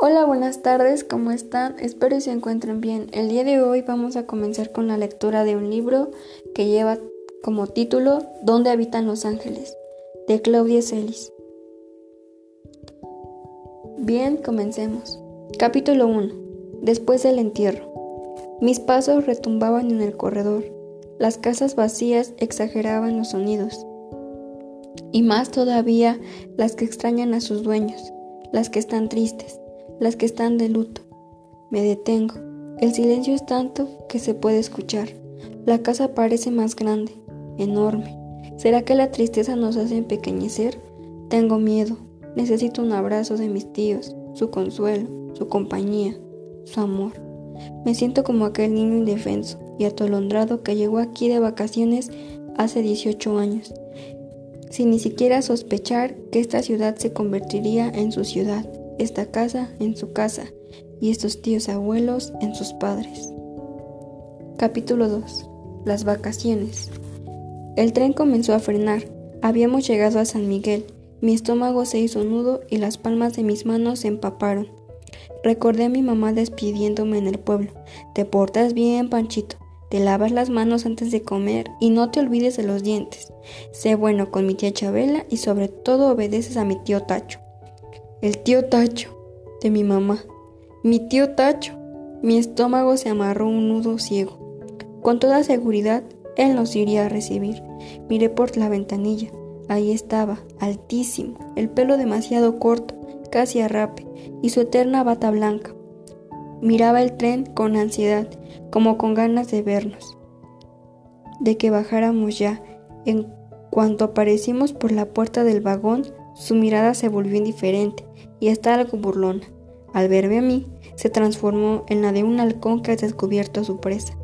Hola, buenas tardes, ¿cómo están? Espero que se encuentren bien. El día de hoy vamos a comenzar con la lectura de un libro que lleva como título ¿Dónde habitan los ángeles? de Claudia Celis. Bien, comencemos. Capítulo 1. Después del entierro. Mis pasos retumbaban en el corredor. Las casas vacías exageraban los sonidos. Y más todavía las que extrañan a sus dueños, las que están tristes las que están de luto. Me detengo. El silencio es tanto que se puede escuchar. La casa parece más grande, enorme. ¿Será que la tristeza nos hace empequeñecer? Tengo miedo. Necesito un abrazo de mis tíos, su consuelo, su compañía, su amor. Me siento como aquel niño indefenso y atolondrado que llegó aquí de vacaciones hace 18 años, sin ni siquiera sospechar que esta ciudad se convertiría en su ciudad esta casa en su casa y estos tíos abuelos en sus padres. Capítulo 2. Las vacaciones. El tren comenzó a frenar. Habíamos llegado a San Miguel. Mi estómago se hizo nudo y las palmas de mis manos se empaparon. Recordé a mi mamá despidiéndome en el pueblo. Te portas bien, Panchito. Te lavas las manos antes de comer y no te olvides de los dientes. Sé bueno con mi tía Chabela y sobre todo obedeces a mi tío Tacho. El tío Tacho, de mi mamá. Mi tío Tacho. Mi estómago se amarró un nudo ciego. Con toda seguridad, él nos iría a recibir. Miré por la ventanilla. Ahí estaba, altísimo, el pelo demasiado corto, casi a rape, y su eterna bata blanca. Miraba el tren con ansiedad, como con ganas de vernos, de que bajáramos ya. En cuanto aparecimos por la puerta del vagón, su mirada se volvió indiferente y hasta algo burlona. Al verme a mí, se transformó en la de un halcón que ha descubierto a su presa.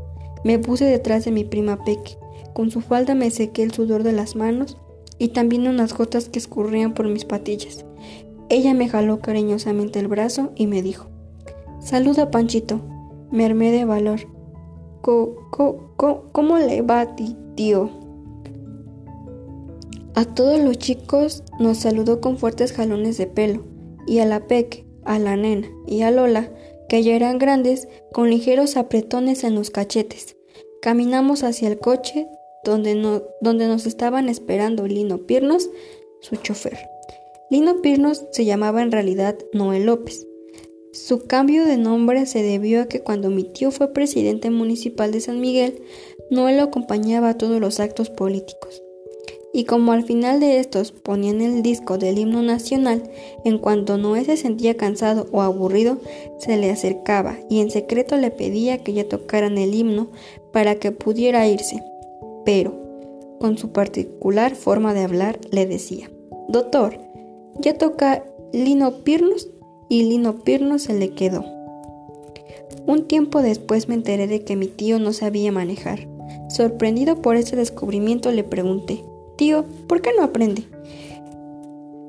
Me puse detrás de mi prima Peque. Con su falda me sequé el sudor de las manos y también unas gotas que escurrían por mis patillas. Ella me jaló cariñosamente el brazo y me dijo: Saluda, Panchito. Me armé de valor. ¿Cómo le va a ti, tío? A todos los chicos nos saludó con fuertes jalones de pelo, y a la Peque, a la nena y a Lola, que ya eran grandes, con ligeros apretones en los cachetes. Caminamos hacia el coche donde, donde nos estaban esperando Lino Pirnos, su chofer. Lino Pirnos se llamaba en realidad Noel López. Su cambio de nombre se debió a que cuando mi tío fue presidente municipal de San Miguel, Noel lo acompañaba a todos los actos políticos y como al final de estos ponían el disco del himno nacional, en cuanto Noé se sentía cansado o aburrido, se le acercaba y en secreto le pedía que ya tocaran el himno para que pudiera irse. Pero, con su particular forma de hablar, le decía, Doctor, ya toca Lino Pirnos y Lino Pirnos se le quedó. Un tiempo después me enteré de que mi tío no sabía manejar. Sorprendido por ese descubrimiento le pregunté, Tío, ¿por qué no aprende?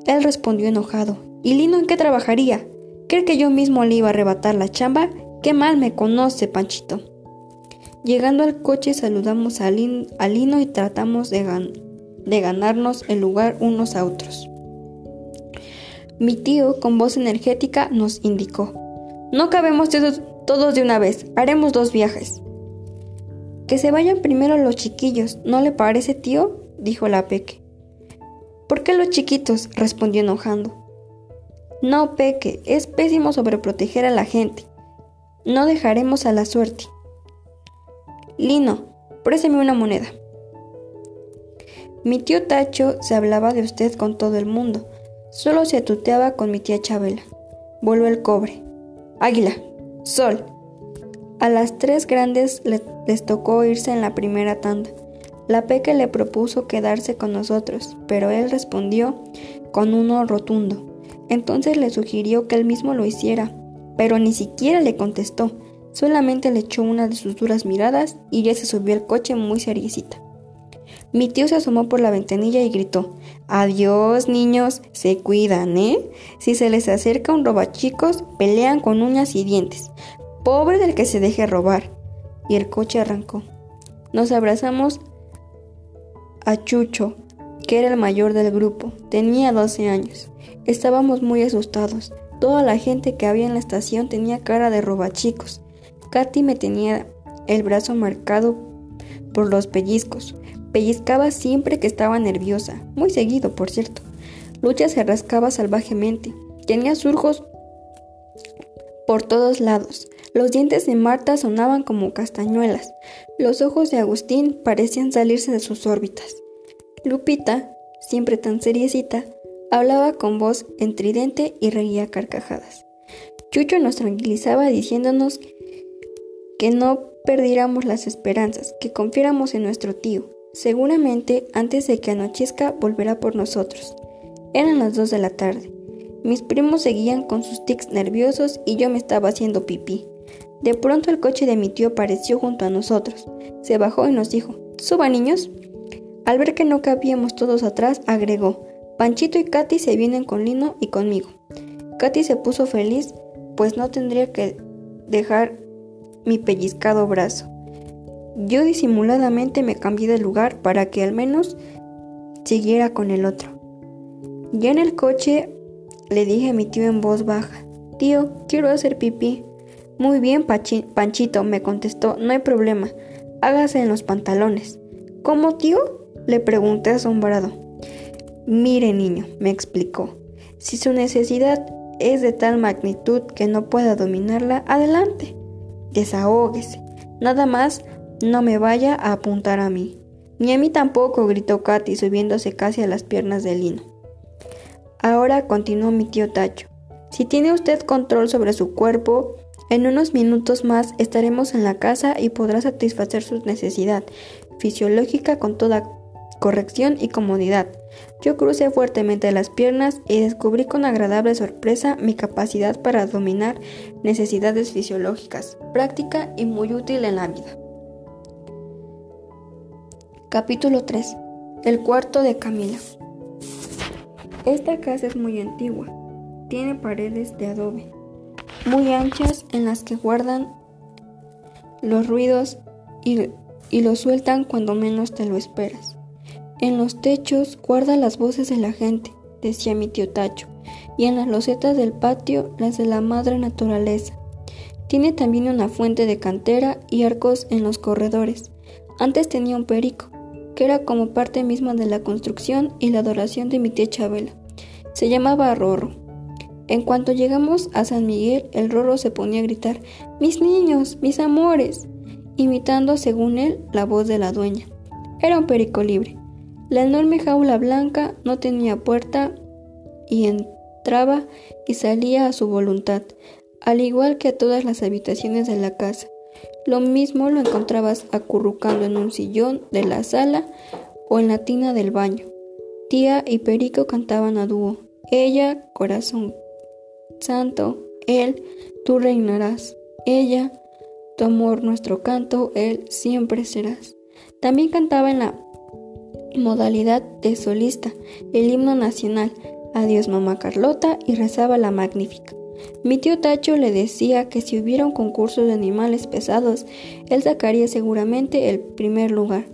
Él respondió enojado. ¿Y Lino en qué trabajaría? ¿Cree que yo mismo le iba a arrebatar la chamba? Qué mal me conoce, Panchito. Llegando al coche saludamos a, Lino y tratamos de, de ganarnos el lugar unos a otros. Mi tío, con voz energética, nos indicó. No cabemos todos de una vez, haremos dos viajes. Que se vayan primero los chiquillos, ¿no le parece, tío? Dijo la Peque. ¿Por qué los chiquitos? respondió enojando. No, Peque, es pésimo sobreproteger a la gente. No dejaremos a la suerte. Lino, préstame una moneda. Mi tío Tacho se hablaba de usted con todo el mundo. Solo se atuteaba con mi tía Chabela. Voló el cobre. Águila. Sol. A las tres grandes les tocó irse en la primera tanda. La Peque le propuso quedarse con nosotros, pero él respondió con uno rotundo. Entonces le sugirió que él mismo lo hiciera, pero ni siquiera le contestó, solamente le echó una de sus duras miradas y ya se subió al coche muy seriecita. Mi tío se asomó por la ventanilla y gritó, Adiós, niños, se cuidan, ¿eh? Si se les acerca un robachicos, pelean con uñas y dientes. Pobre del que se deje robar. Y el coche arrancó. Nos abrazamos a que era el mayor del grupo. Tenía 12 años. Estábamos muy asustados. Toda la gente que había en la estación tenía cara de robachicos. Katy me tenía el brazo marcado por los pellizcos. Pellizcaba siempre que estaba nerviosa, muy seguido, por cierto. Lucha se rascaba salvajemente. Tenía surcos por todos lados. Los dientes de Marta sonaban como castañuelas. Los ojos de Agustín parecían salirse de sus órbitas. Lupita, siempre tan seriecita, hablaba con voz entridente y reía carcajadas. Chucho nos tranquilizaba diciéndonos que no perdiéramos las esperanzas, que confiáramos en nuestro tío. Seguramente antes de que anochezca volverá por nosotros. Eran las dos de la tarde. Mis primos seguían con sus tics nerviosos y yo me estaba haciendo pipí. De pronto el coche de mi tío apareció junto a nosotros. Se bajó y nos dijo, Suba niños. Al ver que no cabíamos todos atrás, agregó, Panchito y Katy se vienen con Lino y conmigo. Katy se puso feliz, pues no tendría que dejar mi pellizcado brazo. Yo disimuladamente me cambié de lugar para que al menos siguiera con el otro. Ya en el coche le dije a mi tío en voz baja, Tío, quiero hacer pipí. Muy bien, Panchito, me contestó, no hay problema, hágase en los pantalones. ¿Cómo, tío? Le pregunté asombrado. Mire, niño, me explicó, si su necesidad es de tal magnitud que no pueda dominarla, adelante, desahóguese. Nada más, no me vaya a apuntar a mí. Ni a mí tampoco, gritó Katy, subiéndose casi a las piernas de Lino. Ahora continuó mi tío Tacho. Si tiene usted control sobre su cuerpo, en unos minutos más estaremos en la casa y podrá satisfacer su necesidad fisiológica con toda corrección y comodidad. Yo crucé fuertemente las piernas y descubrí con agradable sorpresa mi capacidad para dominar necesidades fisiológicas, práctica y muy útil en la vida. Capítulo 3. El cuarto de Camila. Esta casa es muy antigua. Tiene paredes de adobe, muy anchas en las que guardan los ruidos y, los sueltan cuando menos te lo esperas. En los techos guarda las voces de la gente, decía mi tío Tacho, y en las losetas del patio las de la madre naturaleza. Tiene también una fuente de cantera y arcos en los corredores. Antes tenía un perico, que era como parte misma de la construcción y la adoración de mi tía Chabela. Se llamaba Rorro. En cuanto llegamos a San Miguel, el Rorro se ponía a gritar, Mis niños, mis amores, imitando, según él, la voz de la dueña. Era un perico libre. La enorme jaula blanca no tenía puerta y entraba y salía a su voluntad, al igual que a todas las habitaciones de la casa. Lo mismo lo encontrabas acurrucando en un sillón de la sala o en la tina del baño. Tía y Perico cantaban a dúo. Ella, corazón santo, él, tú reinarás. Ella, tu amor, nuestro canto, él, siempre serás. También cantaba en la modalidad de solista el himno nacional, Adiós mamá Carlota, y rezaba la magnífica. Mi tío Tacho le decía que si hubiera un concurso de animales pesados, él sacaría seguramente el primer lugar.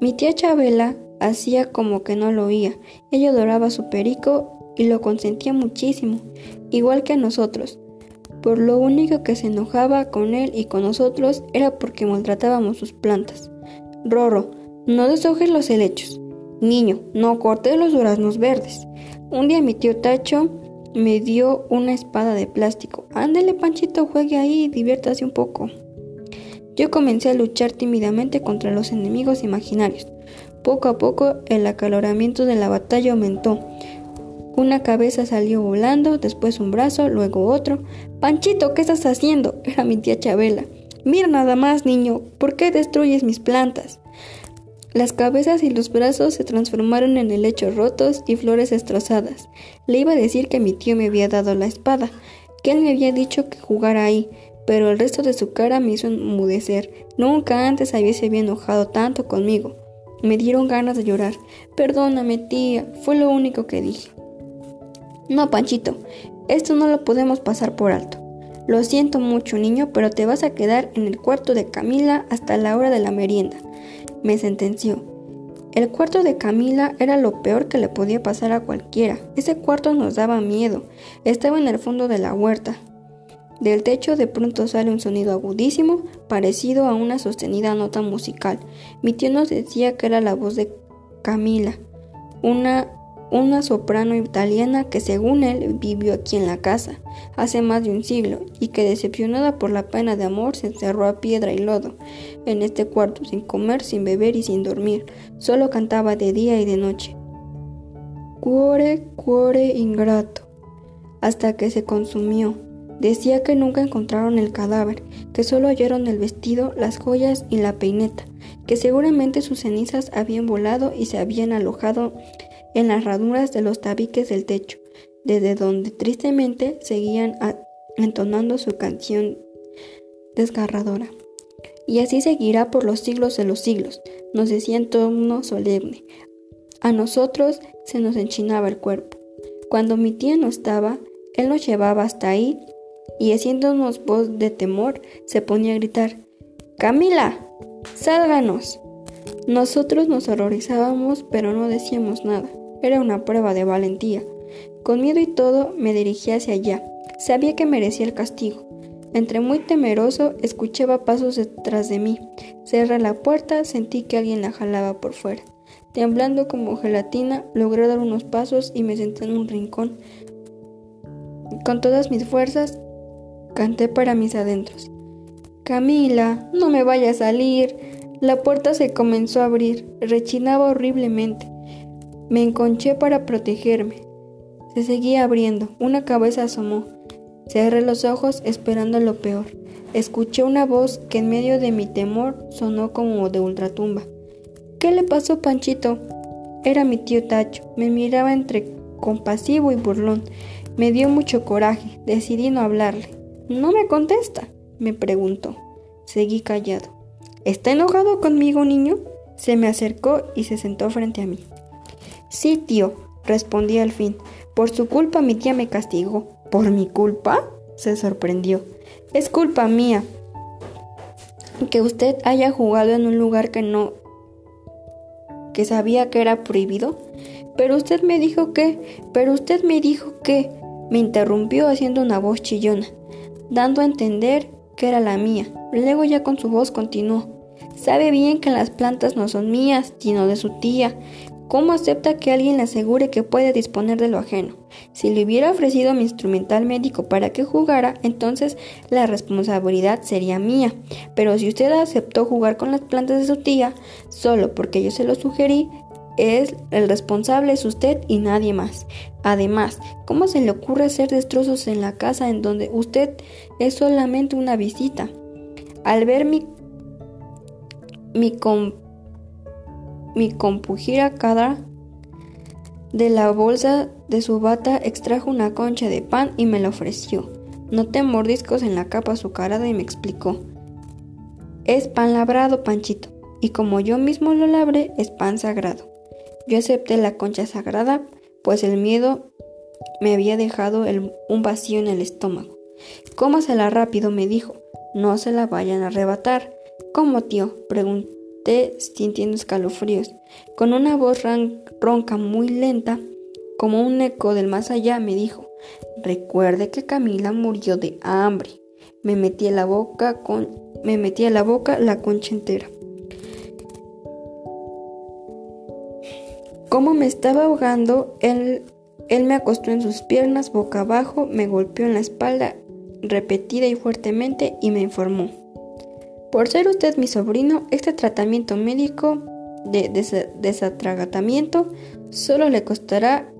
Mi tía Chabela hacía como que no lo oía. Ella adoraba su perico y lo consentía muchísimo, igual que a nosotros. Por lo único que se enojaba con él y con nosotros era porque maltratábamos sus plantas. Rorro, no deshojes los helechos. Niño, no cortes los duraznos verdes. Un día mi tío Tacho me dio una espada de plástico. Ándele, Panchito, juegue ahí y diviértase un poco. Yo comencé a luchar tímidamente contra los enemigos imaginarios. Poco a poco el acaloramiento de la batalla aumentó. Una cabeza salió volando, después un brazo, luego otro. Panchito, ¿qué estás haciendo? Era mi tía Chabela. Mira nada más, niño, ¿por qué destruyes mis plantas? Las cabezas y los brazos se transformaron en helechos rotos y flores destrozadas. Le iba a decir que mi tío me había dado la espada, que él me había dicho que jugara ahí, pero el resto de su cara me hizo enmudecer. Nunca antes había había enojado tanto conmigo. Me dieron ganas de llorar. Perdóname, tía, fue lo único que dije. No, Panchito, esto no lo podemos pasar por alto. Lo siento mucho, niño, pero te vas a quedar en el cuarto de Camila hasta la hora de la merienda, me sentenció. El cuarto de Camila era lo peor que le podía pasar a cualquiera. Ese cuarto nos daba miedo. Estaba en el fondo de la huerta. Del techo de pronto sale un sonido agudísimo, parecido a una sostenida nota musical. Mi tío nos decía que era la voz de Camila, una una soprano italiana que según él vivió aquí en la casa hace más de un siglo y que decepcionada por la pena de amor se encerró a piedra y lodo en este cuarto sin comer, sin beber y sin dormir, solo cantaba de día y de noche. Cuore, cuore ingrato, hasta que se consumió. Decía que nunca encontraron el cadáver, que solo hallaron el vestido, las joyas y la peineta, que seguramente sus cenizas habían volado y se habían alojado en las ranuras de los tabiques del techo, desde donde tristemente seguían entonando su canción desgarradora. Y así seguirá por los siglos de los siglos, nos decía en tono solemne. A nosotros se nos enchinaba el cuerpo. Cuando mi tía no estaba, él nos llevaba hasta ahí y haciéndonos voz de temor, se ponía a gritar, Camila, sálganos. Nosotros nos horrorizábamos, pero no decíamos nada. Era una prueba de valentía. Con miedo y todo me dirigí hacia allá. Sabía que merecía el castigo. Entre muy temeroso, escuchaba pasos detrás de mí. Cerré la puerta, sentí que alguien la jalaba por fuera. Temblando como gelatina, logré dar unos pasos y me senté en un rincón. Con todas mis fuerzas, canté para mis adentros. Camila, no me vaya a salir. La puerta se comenzó a abrir, rechinaba horriblemente. Me enconché para protegerme. Se seguía abriendo, una cabeza asomó. Cerré los ojos esperando lo peor. Escuché una voz que en medio de mi temor sonó como de ultratumba. ¿Qué le pasó, Panchito? Era mi tío Tacho. Me miraba entre compasivo y burlón. Me dio mucho coraje. Decidí no hablarle. ¿No me contesta? me preguntó. Seguí callado. ¿Está enojado conmigo, niño? Se me acercó y se sentó frente a mí. Sí, tío, respondí al fin. Por su culpa mi tía me castigó. ¿Por mi culpa? se sorprendió. Es culpa mía que usted haya jugado en un lugar que no que sabía que era prohibido. Pero usted me dijo que, pero usted me dijo que, me interrumpió haciendo una voz chillona, dando a entender que era la mía. Luego ya con su voz continuó. Sabe bien que las plantas no son mías, sino de su tía, ¿Cómo acepta que alguien le asegure que puede disponer de lo ajeno? Si le hubiera ofrecido mi instrumental médico para que jugara, entonces la responsabilidad sería mía. Pero si usted aceptó jugar con las plantas de su tía, solo porque yo se lo sugerí, es el responsable es usted y nadie más. Además, ¿cómo se le ocurre hacer destrozos en la casa en donde usted es solamente una visita? Al ver mi, mi mi compujira cada de la bolsa de su bata extrajo una concha de pan y me la ofreció. Noté mordiscos en la capa azucarada y me explicó. Es pan labrado, Panchito, y como yo mismo lo labré, es pan sagrado. Yo acepté la concha sagrada, pues el miedo me había dejado un vacío en el estómago. Cómasela rápido, me dijo. No se la vayan a arrebatar. ¿Cómo, tío? pregunté sintiendo escalofríos. Con una voz ronca muy lenta, como un eco del más allá, me dijo, recuerde que Camila murió de hambre. Me metí en la boca con me metí a la boca la concha entera. Como me estaba ahogando, él, él me acostó en sus piernas boca abajo, me golpeó en la espalda repetida y fuertemente y me informó. Por ser usted mi sobrino, este tratamiento médico de desatragatamiento solo le costará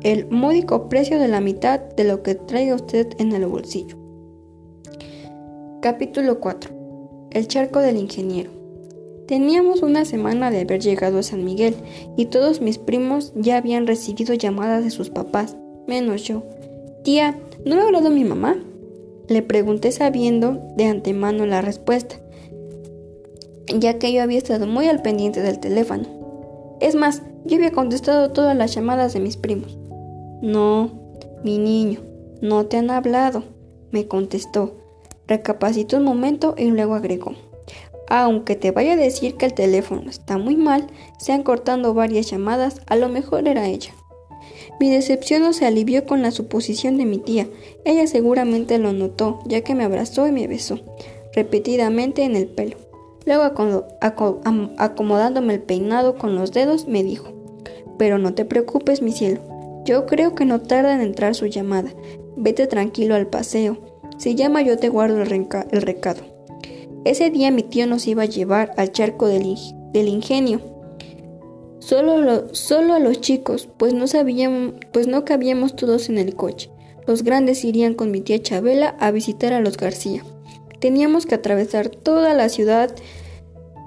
el módico precio de la mitad de lo que traiga usted en el bolsillo. Capítulo 4. El charco del ingeniero. Teníamos una semana de haber llegado a San Miguel y todos mis primos ya habían recibido llamadas de sus papás, menos yo. Tía, ¿no ha hablado mi mamá? Le pregunté sabiendo de antemano la respuesta ya que yo había estado muy al pendiente del teléfono. Es más, yo había contestado todas las llamadas de mis primos. No, mi niño, no te han hablado, me contestó. Recapacitó un momento y luego agregó. Aunque te vaya a decir que el teléfono está muy mal, se han cortado varias llamadas, a lo mejor era ella. Mi decepción no se alivió con la suposición de mi tía. Ella seguramente lo notó, ya que me abrazó y me besó, repetidamente en el pelo. Luego, acomodándome el peinado con los dedos, me dijo, Pero no te preocupes, mi cielo. Yo creo que no tarda en entrar su llamada. Vete tranquilo al paseo. Si llama yo te guardo el, recado. Ese día mi tío nos iba a llevar al charco del, ingenio Solo, a los chicos, pues pues no cabíamos todos en el coche. Los grandes irían con mi tía Chabela a visitar a los García. Teníamos que atravesar toda la ciudad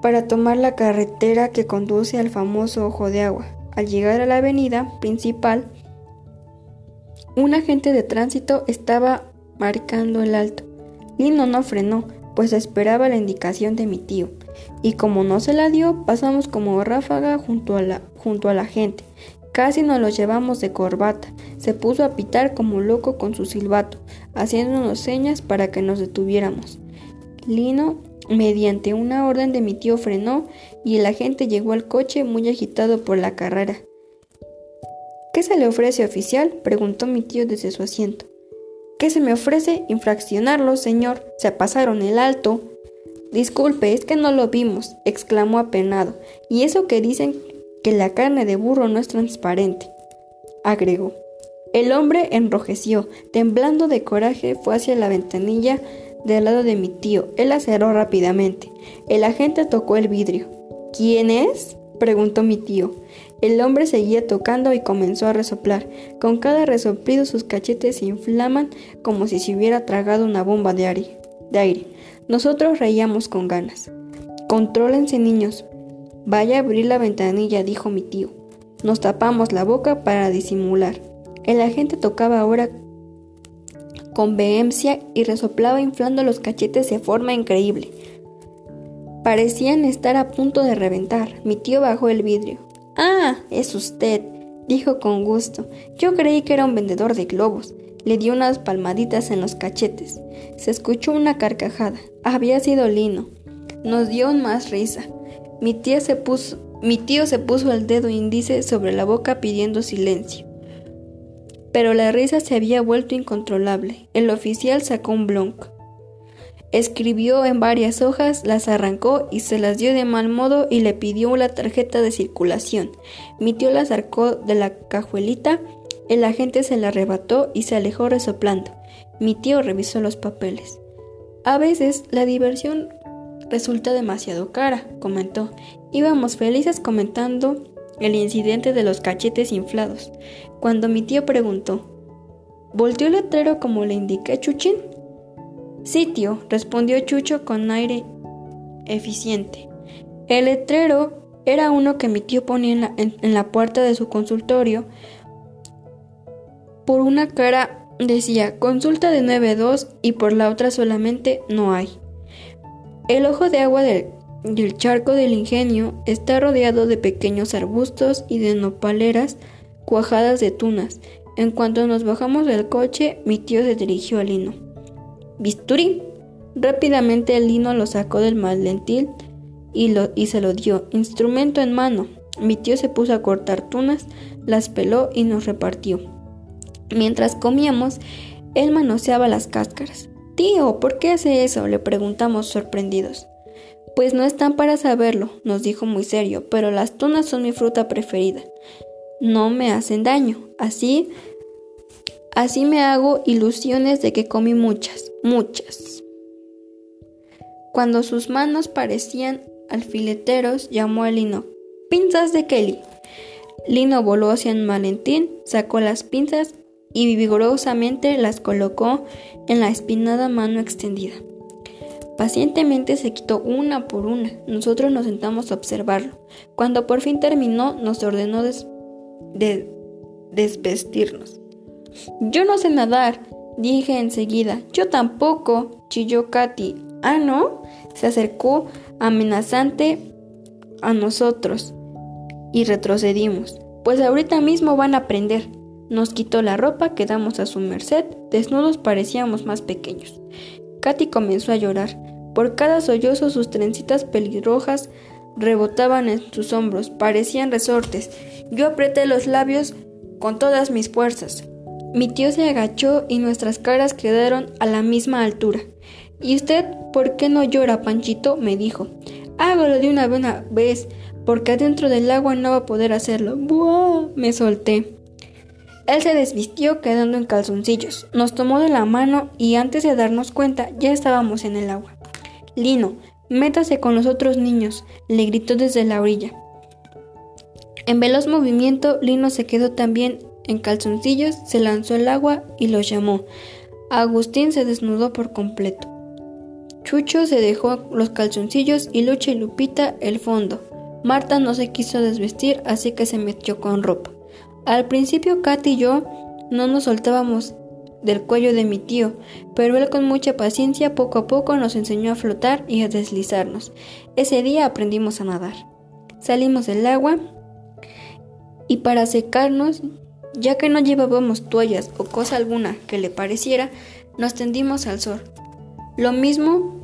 para tomar la carretera que conduce al famoso Ojo de Agua. Al llegar a la avenida principal, un agente de tránsito estaba marcando el alto. Lino no frenó, pues esperaba la indicación de mi tío y como no se la dio, pasamos como ráfaga junto a la, junto a la gente. Casi nos lo llevamos de corbata. Se puso a pitar como loco con su silbato, haciéndonos señas para que nos detuviéramos. Lino, mediante una orden de mi tío, frenó y el agente llegó al coche muy agitado por la carrera. ¿Qué se le ofrece, oficial? preguntó mi tío desde su asiento. ¿Qué se me ofrece? Infraccionarlo, señor. Se pasaron el alto. Disculpe, es que no lo vimos, exclamó apenado. Y eso que dicen que la carne de burro no es transparente, agregó. El hombre enrojeció, temblando de coraje, fue hacia la ventanilla del lado de mi tío. Él la cerró rápidamente. El agente tocó el vidrio. ¿Quién es? preguntó mi tío. El hombre seguía tocando y comenzó a resoplar. Con cada resoplido sus cachetes se inflaman como si se hubiera tragado una bomba de aire. De aire. Nosotros reíamos con ganas. Contrólense, niños. Vaya a abrir la ventanilla, dijo mi tío. Nos tapamos la boca para disimular. El agente tocaba ahora con vehemencia y resoplaba inflando los cachetes de forma increíble. Parecían estar a punto de reventar. Mi tío bajó el vidrio. Ah, es usted, dijo con gusto. Yo creí que era un vendedor de globos. Le dio unas palmaditas en los cachetes. Se escuchó una carcajada. Había sido Lino. Nos dio más risa. Mi, tía se puso, mi tío se puso el dedo índice sobre la boca pidiendo silencio. Pero la risa se había vuelto incontrolable. El oficial sacó un blonk. Escribió en varias hojas, las arrancó y se las dio de mal modo y le pidió la tarjeta de circulación. Mi tío la sacó de la cajuelita el agente se la arrebató y se alejó resoplando. Mi tío revisó los papeles. A veces la diversión resulta demasiado cara, comentó. Íbamos felices comentando el incidente de los cachetes inflados, cuando mi tío preguntó, ¿Volteó el letrero como le indiqué Chuchín? Sí, tío, respondió Chucho con aire eficiente. El letrero era uno que mi tío ponía en la puerta de su consultorio por una cara decía consulta de 9.2 y por la otra solamente no hay. El ojo de agua del, charco del ingenio está rodeado de pequeños arbustos y de nopaleras cuajadas de tunas. En cuanto nos bajamos del coche, mi tío se dirigió al lino. ¿Bisturí? Rápidamente el lino lo sacó del maletín y, lo, y se lo dio, instrumento en mano. Mi tío se puso a cortar tunas, las peló y nos repartió. Mientras comíamos, él manoseaba las cáscaras. Tío, ¿por qué hace eso? le preguntamos sorprendidos. Pues no están para saberlo, nos dijo muy serio, pero las tunas son mi fruta preferida. No me hacen daño. Así, así me hago ilusiones de que comí muchas, muchas. Cuando sus manos parecían alfileteros, llamó a Lino. Pinzas de Kelly. Lino voló hacia Valentín, sacó las pinzas y vigorosamente las colocó en la espinada mano extendida. Pacientemente se quitó una por una. Nosotros nos sentamos a observarlo. Cuando por fin terminó, nos ordenó de desvestirnos. Yo no sé nadar, dije enseguida. Yo tampoco, chilló Katy. Ah, ¿no? Se acercó amenazante a nosotros y retrocedimos. Pues ahorita mismo van a aprender. Nos quitó la ropa, quedamos a su merced, desnudos parecíamos más pequeños. Katy comenzó a llorar. Por cada sollozo sus trencitas pelirrojas rebotaban en sus hombros, parecían resortes. Yo apreté los labios con todas mis fuerzas. Mi tío se agachó y nuestras caras quedaron a la misma altura. ¿Y usted por qué no llora, Panchito? me dijo. Hágalo de una buena vez, porque adentro del agua no va a poder hacerlo. ¡Buah! me solté. Él se desvistió quedando en calzoncillos, nos tomó de la mano y antes de darnos cuenta ya estábamos en el agua. Lino, métase con los otros niños, le gritó desde la orilla. En veloz movimiento, Lino se quedó también en calzoncillos, se lanzó al agua y los llamó. Agustín se desnudó por completo. Chucho se dejó los calzoncillos y Lucha y Lupita el fondo. Marta no se quiso desvestir, así que se metió con ropa. Al principio Katy y yo no nos soltábamos del cuello de mi tío, pero él con mucha paciencia poco a poco nos enseñó a flotar y a deslizarnos. Ese día aprendimos a nadar. Salimos del agua y para secarnos, ya que no llevábamos toallas o cosa alguna que le pareciera, nos tendimos al sol. Lo mismo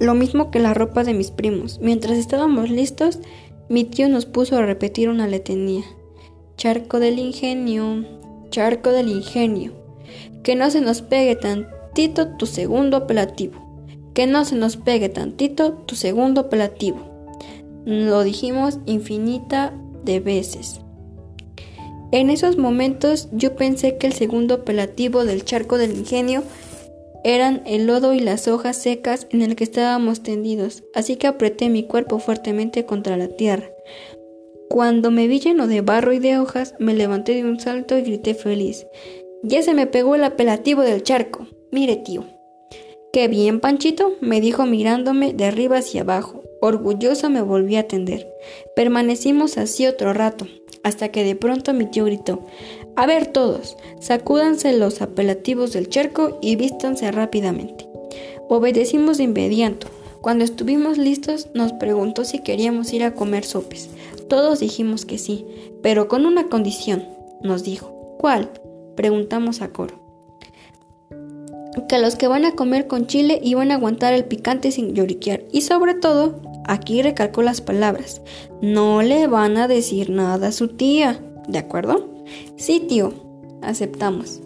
lo mismo que la ropa de mis primos. Mientras estábamos listos, mi tío nos puso a repetir una letanía. Charco del ingenio, charco del ingenio. Que no se nos pegue tantito tu segundo apelativo. Que no se nos pegue tantito tu segundo apelativo. Lo dijimos infinita de veces. En esos momentos yo pensé que el segundo apelativo del charco del ingenio eran el lodo y las hojas secas en el que estábamos tendidos, así que apreté mi cuerpo fuertemente contra la tierra. Cuando me vi lleno de barro y de hojas, me levanté de un salto y grité feliz. Ya se me pegó el apelativo del charco. Mire, tío. Qué bien, Panchito, me dijo mirándome de arriba hacia abajo. Orgulloso me volví a tender. Permanecimos así otro rato, hasta que de pronto mi tío gritó A ver todos, sacúdanse los apelativos del charco y vístanse rápidamente. Obedecimos de inmediato. Cuando estuvimos listos, nos preguntó si queríamos ir a comer sopes. Todos dijimos que sí, pero con una condición, nos dijo. ¿Cuál? Preguntamos a coro. Que los que van a comer con chile iban a aguantar el picante sin lloriquear y sobre todo, aquí recalcó las palabras, no le van a decir nada a su tía, ¿de acuerdo? Sí, tío, aceptamos.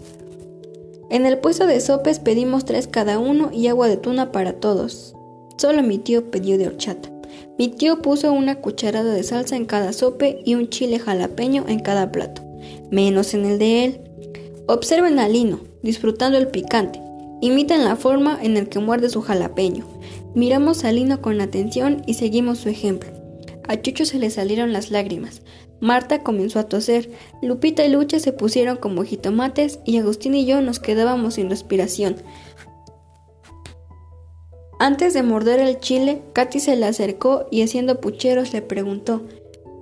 En el puesto de sopes pedimos tres cada uno y agua de tuna para todos. Solo mi tío pidió de horchata. Mi tío puso una cucharada de salsa en cada sope y un chile jalapeño en cada plato, menos en el de él. Observen a Lino, disfrutando el picante. Imitan la forma en la que muerde su jalapeño. Miramos a Lino con atención y seguimos su ejemplo. A Chucho se le salieron las lágrimas. Marta comenzó a toser. Lupita y Lucha se pusieron como jitomates y Agustín y yo nos quedábamos sin respiración. Antes de morder el chile, Katy se le acercó y haciendo pucheros le preguntó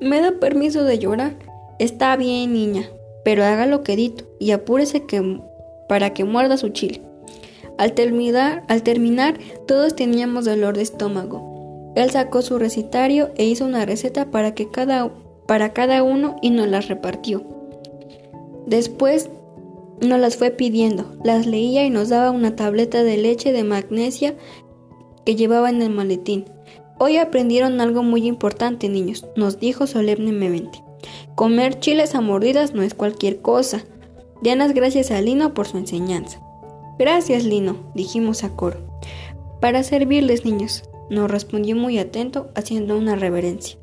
¿Me da permiso de llorar? Está bien, niña, pero hágalo quedito y apúrese que, para que muerda su chile. Al terminar, al terminar, todos teníamos dolor de estómago. Él sacó su recitario e hizo una receta para, que cada, para cada uno y nos las repartió. Después nos las fue pidiendo, las leía y nos daba una tableta de leche de magnesia que llevaba en el maletín. Hoy aprendieron algo muy importante, niños, nos dijo solemnemente. Comer chiles a mordidas no es cualquier cosa. Dianas gracias a Lino por su enseñanza. Gracias, Lino, dijimos a coro. Para servirles, niños, nos respondió muy atento, haciendo una reverencia.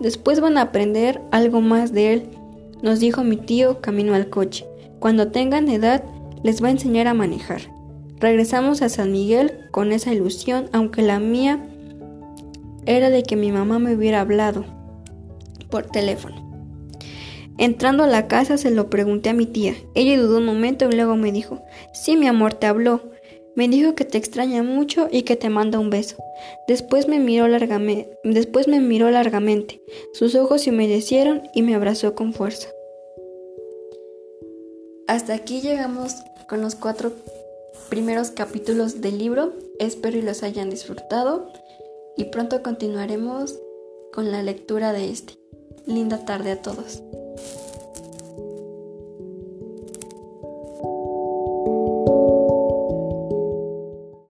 Después van a aprender algo más de él, nos dijo mi tío camino al coche. Cuando tengan edad, les va a enseñar a manejar. Regresamos a San Miguel con esa ilusión, aunque la mía era de que mi mamá me hubiera hablado por teléfono. Entrando a la casa se lo pregunté a mi tía. Ella dudó un momento y luego me dijo, sí, mi amor, te habló. Me dijo que te extraña mucho y que te manda un beso. Después me miró largamente, después me miró largamente. Sus ojos se humedecieron y me abrazó con fuerza. Hasta aquí llegamos con los cuatro primeros capítulos del libro. Espero y los hayan disfrutado y pronto continuaremos con la lectura de este. Linda tarde a todos.